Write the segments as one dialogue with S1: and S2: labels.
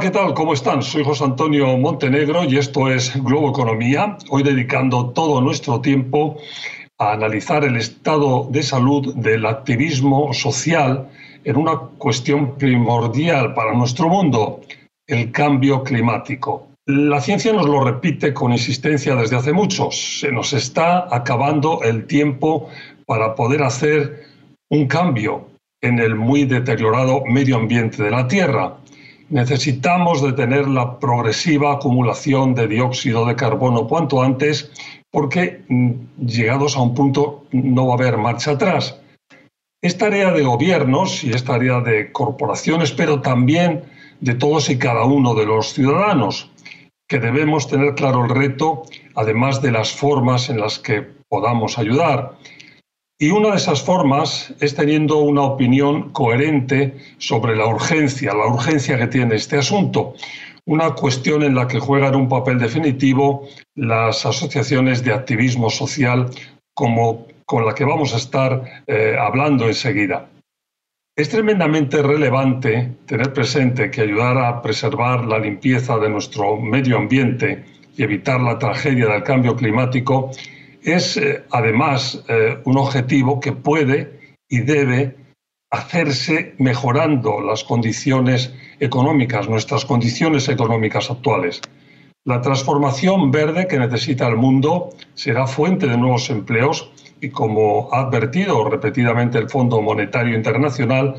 S1: ¿qué tal? ¿Cómo están? Soy José Antonio Montenegro y esto es Globo Economía. Hoy dedicando todo nuestro tiempo a analizar el estado de salud del activismo social en una cuestión primordial para nuestro mundo, el cambio climático. La ciencia nos lo repite con insistencia desde hace mucho. Se nos está acabando el tiempo para poder hacer un cambio en el muy deteriorado medio ambiente de la Tierra necesitamos detener la progresiva acumulación de dióxido de carbono cuanto antes porque mm, llegados a un punto no va a haber marcha atrás. Es tarea de gobiernos y es tarea de corporaciones, pero también de todos y cada uno de los ciudadanos, que debemos tener claro el reto, además de las formas en las que podamos ayudar. Y una de esas formas es teniendo una opinión coherente sobre la urgencia, la urgencia que tiene este asunto. Una cuestión en la que juegan un papel definitivo las asociaciones de activismo social como con la que vamos a estar eh, hablando enseguida. Es tremendamente relevante tener presente que ayudar a preservar la limpieza de nuestro medio ambiente y evitar la tragedia del cambio climático es eh, además eh, un objetivo que puede y debe hacerse mejorando las condiciones económicas, nuestras condiciones económicas actuales. La transformación verde que necesita el mundo será fuente de nuevos empleos y como ha advertido repetidamente el Fondo Monetario Internacional,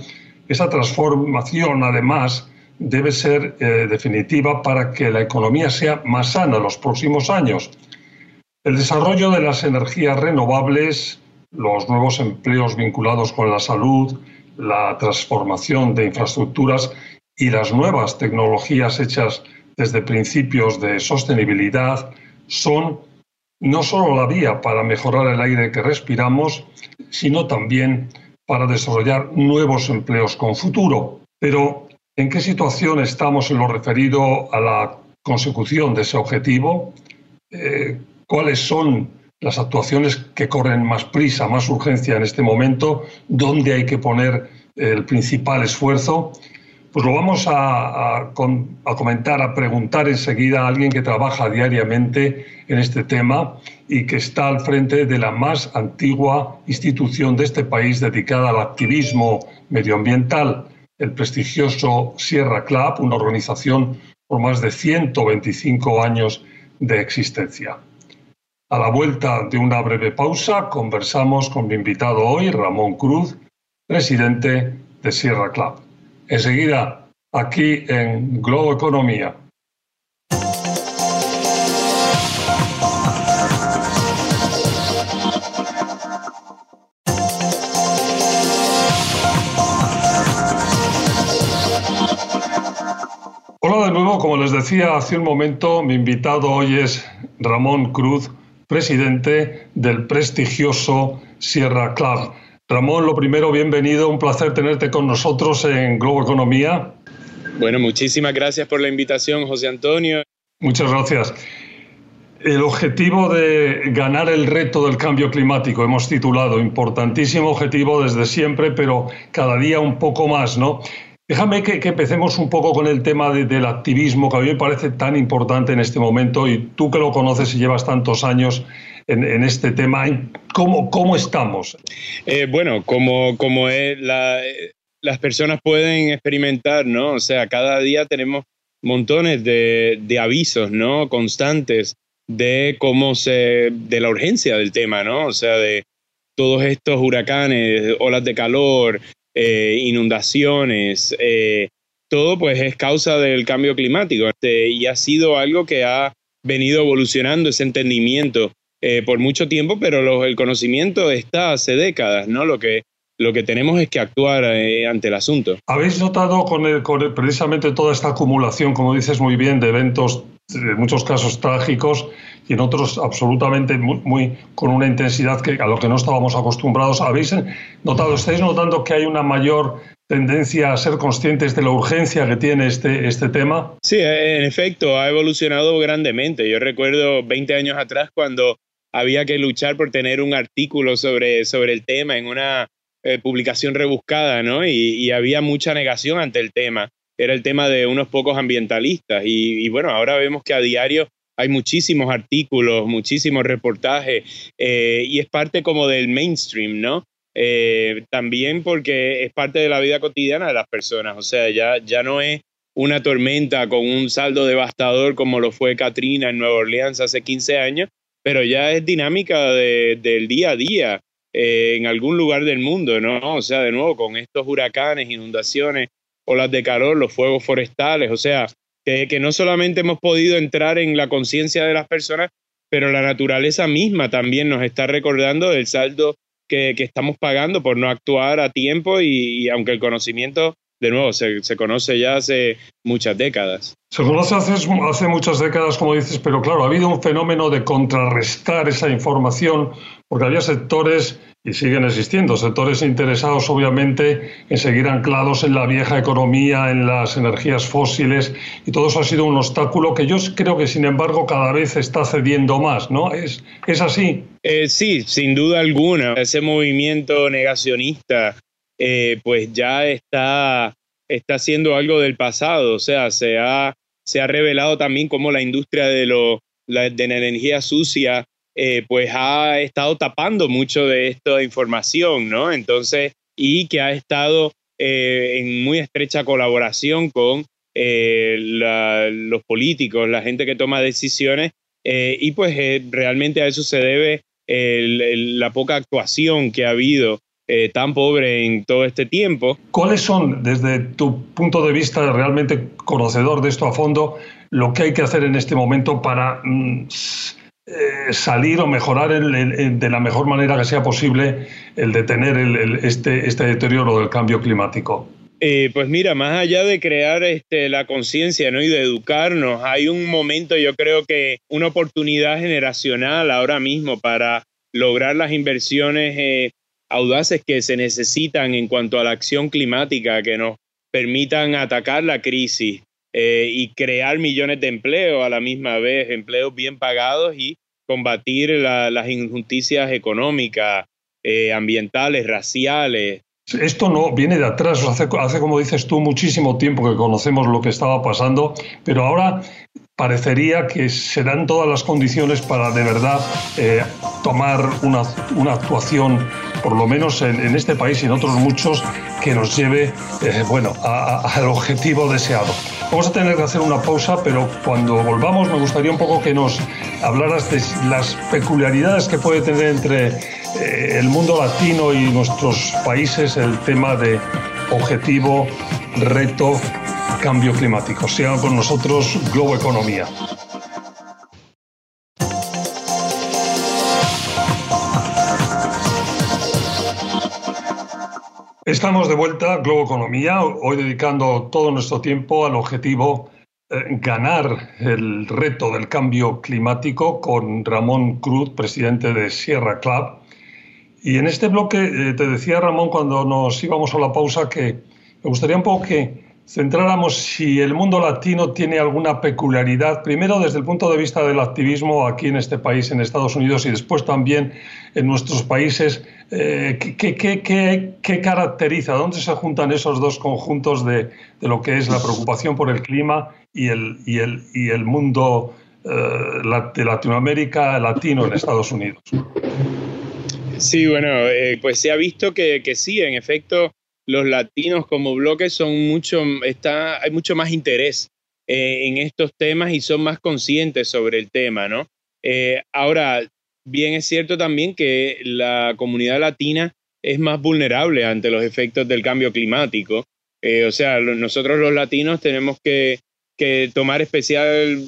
S1: esa transformación además debe ser eh, definitiva para que la economía sea más sana en los próximos años el desarrollo de las energías renovables, los nuevos empleos vinculados con la salud, la transformación de infraestructuras y las nuevas tecnologías hechas desde principios de sostenibilidad son no solo la vía para mejorar el aire que respiramos, sino también para desarrollar nuevos empleos con futuro. Pero, ¿en qué situación estamos en lo referido a la consecución de ese objetivo? Eh, cuáles son las actuaciones que corren más prisa, más urgencia en este momento, dónde hay que poner el principal esfuerzo, pues lo vamos a, comentar, a preguntar enseguida a alguien que trabaja diariamente en este tema y que está al frente de la más antigua institución de este país dedicada al activismo medioambiental, el prestigioso Sierra Club, una organización por más de 125 años de existencia. A la vuelta de una breve pausa, conversamos con mi invitado hoy, Ramón Cruz, presidente de Sierra Club. Enseguida, aquí en Globo Economía. Hola de nuevo, como les decía hace un momento, mi invitado hoy es Ramón Cruz, presidente del prestigioso Sierra Club. Ramón, lo primero, bienvenido, un placer tenerte con nosotros en Globo Economía.
S2: Bueno, muchísimas gracias por la invitación, José Antonio.
S1: Muchas gracias. El objetivo de ganar el reto del cambio climático, hemos titulado, importantísimo objetivo desde siempre, pero cada día un poco más, ¿no? Déjame que, empecemos un poco con el tema del activismo, que a mí me parece tan importante en este momento, y tú que lo conoces y llevas tantos años en, este tema, ¿cómo, cómo estamos?
S2: Eh, bueno, como, como es las personas pueden experimentar, ¿no? O sea, cada día tenemos montones de, de avisos, ¿no? Constantes de cómo se, de la urgencia del tema, ¿no? O sea, de todos estos huracanes, olas de calor, eh, inundaciones, eh, todo pues es causa del cambio climático este, y ha sido algo que ha venido evolucionando ese entendimiento eh, por mucho tiempo, pero el conocimiento está hace décadas, ¿no? Lo que, lo que tenemos es que actuar ante el asunto.
S1: ¿Habéis notado con, con precisamente toda esta acumulación, como dices muy bien, de eventos, en muchos casos trágicos, y en otros absolutamente muy, con una intensidad que a lo que no estábamos acostumbrados. ¿Habéis notado, estáis notando que hay una mayor tendencia a ser conscientes de la urgencia que tiene este, este tema?
S2: Sí, en efecto, ha evolucionado grandemente. Yo recuerdo 20 años atrás cuando había que luchar por tener un artículo sobre, sobre el tema en una eh, publicación rebuscada, ¿no? Y, y, había mucha negación ante el tema. era el tema de unos pocos ambientalistas. Y, bueno, ahora vemos que a diario hay muchísimos artículos, muchísimos reportajes, eh, y es parte como del mainstream, ¿no? Eh, también porque es parte de la vida cotidiana de las personas, o sea, ya, ya no es una tormenta con un saldo devastador como lo fue Katrina en Nueva Orleans hace 15 años, pero ya es dinámica del día a día eh, en algún lugar del mundo, ¿no? O sea, de nuevo, con estos huracanes, inundaciones, olas de calor, los fuegos forestales, o sea, que, no solamente hemos podido entrar en la conciencia de las personas, pero la naturaleza misma también nos está recordando del saldo que, estamos pagando por no actuar a tiempo y aunque el conocimiento de nuevo, se, conoce ya hace muchas décadas.
S1: Se conoce hace, hace muchas décadas, como dices, pero claro, ha habido un fenómeno de contrarrestar esa información, porque había sectores, y siguen existiendo, sectores interesados obviamente en seguir anclados en la vieja economía, en las energías fósiles, y todo eso ha sido un obstáculo que yo creo que, sin embargo, cada vez está cediendo más, ¿no? ¿Es, es así?
S2: Eh, sí, sin duda alguna. Ese movimiento negacionista eh, pues ya está, está siendo algo del pasado, o sea, se ha, se ha revelado también cómo la industria de, lo, la, de energía sucia eh, pues ha estado tapando mucho de esta información, ¿no? Entonces, y que ha estado eh, en muy estrecha colaboración con los políticos, la gente que toma decisiones, y pues realmente a eso se debe la poca actuación que ha habido eh, tan pobre en todo este tiempo.
S1: ¿Cuáles son, desde tu punto de vista realmente conocedor de esto a fondo, lo que hay que hacer en este momento para mm, eh, salir o mejorar de la mejor manera que sea posible el detener este, este deterioro del cambio climático?
S2: Eh, pues mira, más allá de crear este, la conciencia ¿no? y de educarnos, hay un momento, yo creo que una oportunidad generacional ahora mismo para lograr las inversiones audaces que se necesitan en cuanto a la acción climática que nos permitan atacar la crisis eh, y crear millones de empleos a la misma vez, empleos bien pagados y combatir las injusticias económicas, eh, ambientales, raciales.
S1: Esto no viene de atrás, hace, como dices tú, muchísimo tiempo que conocemos lo que estaba pasando, pero ahora parecería que se dan todas las condiciones para de verdad eh, tomar una, una, actuación, por lo menos en, este país y en otros muchos, que nos lleve eh, bueno, al objetivo deseado. Vamos a tener que hacer una pausa, pero cuando volvamos me gustaría un poco que nos hablaras de las peculiaridades que puede tener entre eh, el mundo latino y nuestros países el tema de objetivo, reto cambio climático. Sigan con nosotros Globo Economía. Estamos de vuelta, Globo Economía, hoy dedicando todo nuestro tiempo al objetivo eh, ganar el reto del cambio climático con Ramón Cruz, presidente de Sierra Club. Y en este bloque eh, te decía Ramón cuando nos íbamos a la pausa que me gustaría un poco que centráramos si el mundo latino tiene alguna peculiaridad, primero desde el punto de vista del activismo aquí en este país, en Estados Unidos, y después también en nuestros países. Eh, ¿qué, caracteriza? ¿Dónde se juntan esos dos conjuntos de, lo que es la preocupación por el clima y el, y el, y el mundo eh, de Latinoamérica latino en Estados Unidos?
S2: Sí, bueno, eh, pues se ha visto que, que sí, en efecto, los latinos como bloque son mucho, está, hay mucho más interés eh, en estos temas y son más conscientes sobre el tema, ¿no? Eh, ahora, bien es cierto también que la comunidad latina es más vulnerable ante los efectos del cambio climático. Eh, o sea, nosotros los latinos tenemos que, que tomar especial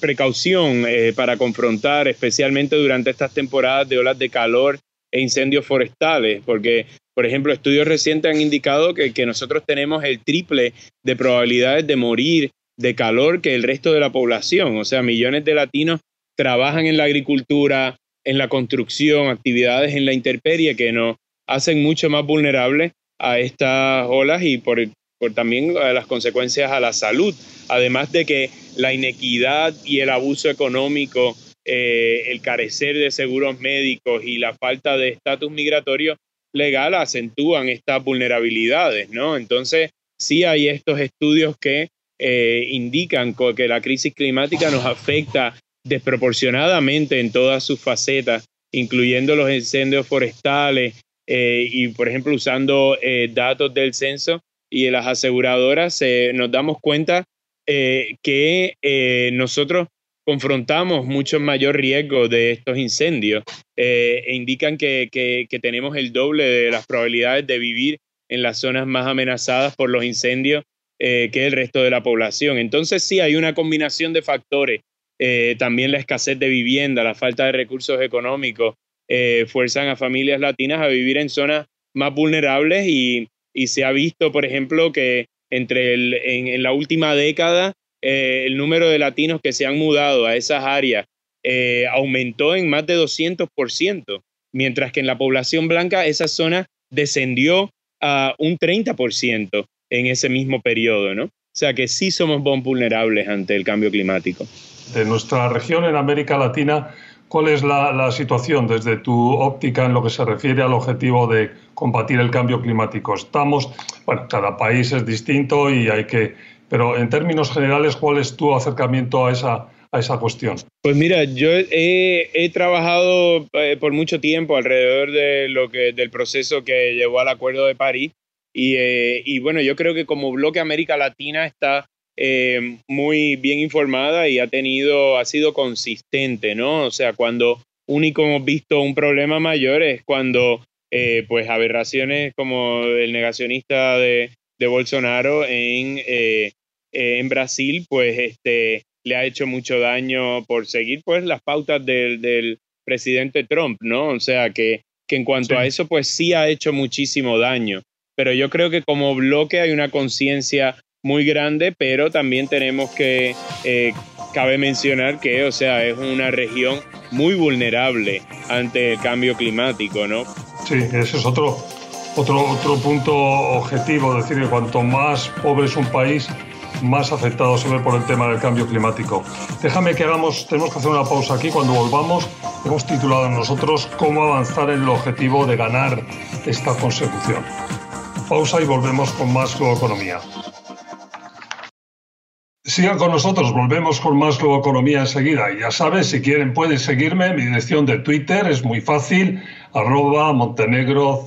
S2: precaución para confrontar, especialmente durante estas temporadas de olas de calor e incendios forestales, porque por ejemplo, estudios recientes han indicado que, nosotros tenemos el triple de probabilidades de morir de calor que el resto de la población. O sea, millones de latinos trabajan en la agricultura, en la construcción, actividades en la intemperie que nos hacen mucho más vulnerables a estas olas y por, también a las consecuencias a la salud. Además de que la inequidad y el abuso económico, eh, el carecer de seguros médicos y la falta de estatus migratorio legal acentúan estas vulnerabilidades, ¿no? Entonces, sí hay estos estudios que eh, indican que la crisis climática nos afecta desproporcionadamente en todas sus facetas, incluyendo los incendios forestales eh, y, por ejemplo, usando datos del censo y de las aseguradoras, nos damos cuenta que nosotros confrontamos mucho mayor riesgo de estos incendios e indican que, que tenemos el doble de las probabilidades de vivir en las zonas más amenazadas por los incendios eh, que el resto de la población. Entonces sí hay una combinación de factores, eh, también la escasez de vivienda, la falta de recursos económicos, eh, fuerzan a familias latinas a vivir en zonas más vulnerables y, se ha visto, por ejemplo, que entre el, en, la última década el número de latinos que se han mudado a esas áreas aumentó en más de 200%, mientras que en la población blanca esa zona descendió a un 30% en ese mismo periodo, ¿no? O sea que sí somos vulnerables ante el cambio climático.
S1: De nuestra región en América Latina, ¿cuál es la, situación desde tu óptica en lo que se refiere al objetivo de combatir el cambio climático? Estamos, bueno, cada país es distinto y hay que, pero en términos generales, ¿cuál es tu acercamiento a esa, a esa cuestión?
S2: Pues mira, yo he, trabajado eh, por mucho tiempo alrededor de lo que, del proceso que llevó al Acuerdo de París eh, y, bueno, yo creo que como bloque América Latina está eh, muy bien informada y ha tenido, ha sido consistente, ¿no? O sea, cuando único hemos visto un problema mayor es cuando eh, pues aberraciones como el negacionista de, de Bolsonaro en, en Brasil, pues este, le ha hecho mucho daño por seguir pues las pautas del, del presidente Trump, ¿no? O sea que, que en cuanto a eso, pues sí ha hecho muchísimo daño pero yo creo que como bloque hay una conciencia muy grande, pero también tenemos que, eh, cabe mencionar que, o sea, es una región muy vulnerable ante el cambio climático, ¿no?
S1: Sí, ese es otro, otro, otro punto objetivo, es decir, que cuanto más pobre es un país, más afectado se ve por el tema del cambio climático. Déjame que hagamos, tenemos que hacer una pausa aquí. Cuando volvamos, hemos titulado nosotros cómo avanzar en el objetivo de ganar esta consecución. Pausa y volvemos con más Economía. Sigan con nosotros, volvemos con más Economía enseguida. Ya sabes, si quieren pueden seguirme, mi dirección de Twitter es muy fácil, arroba Montenegro.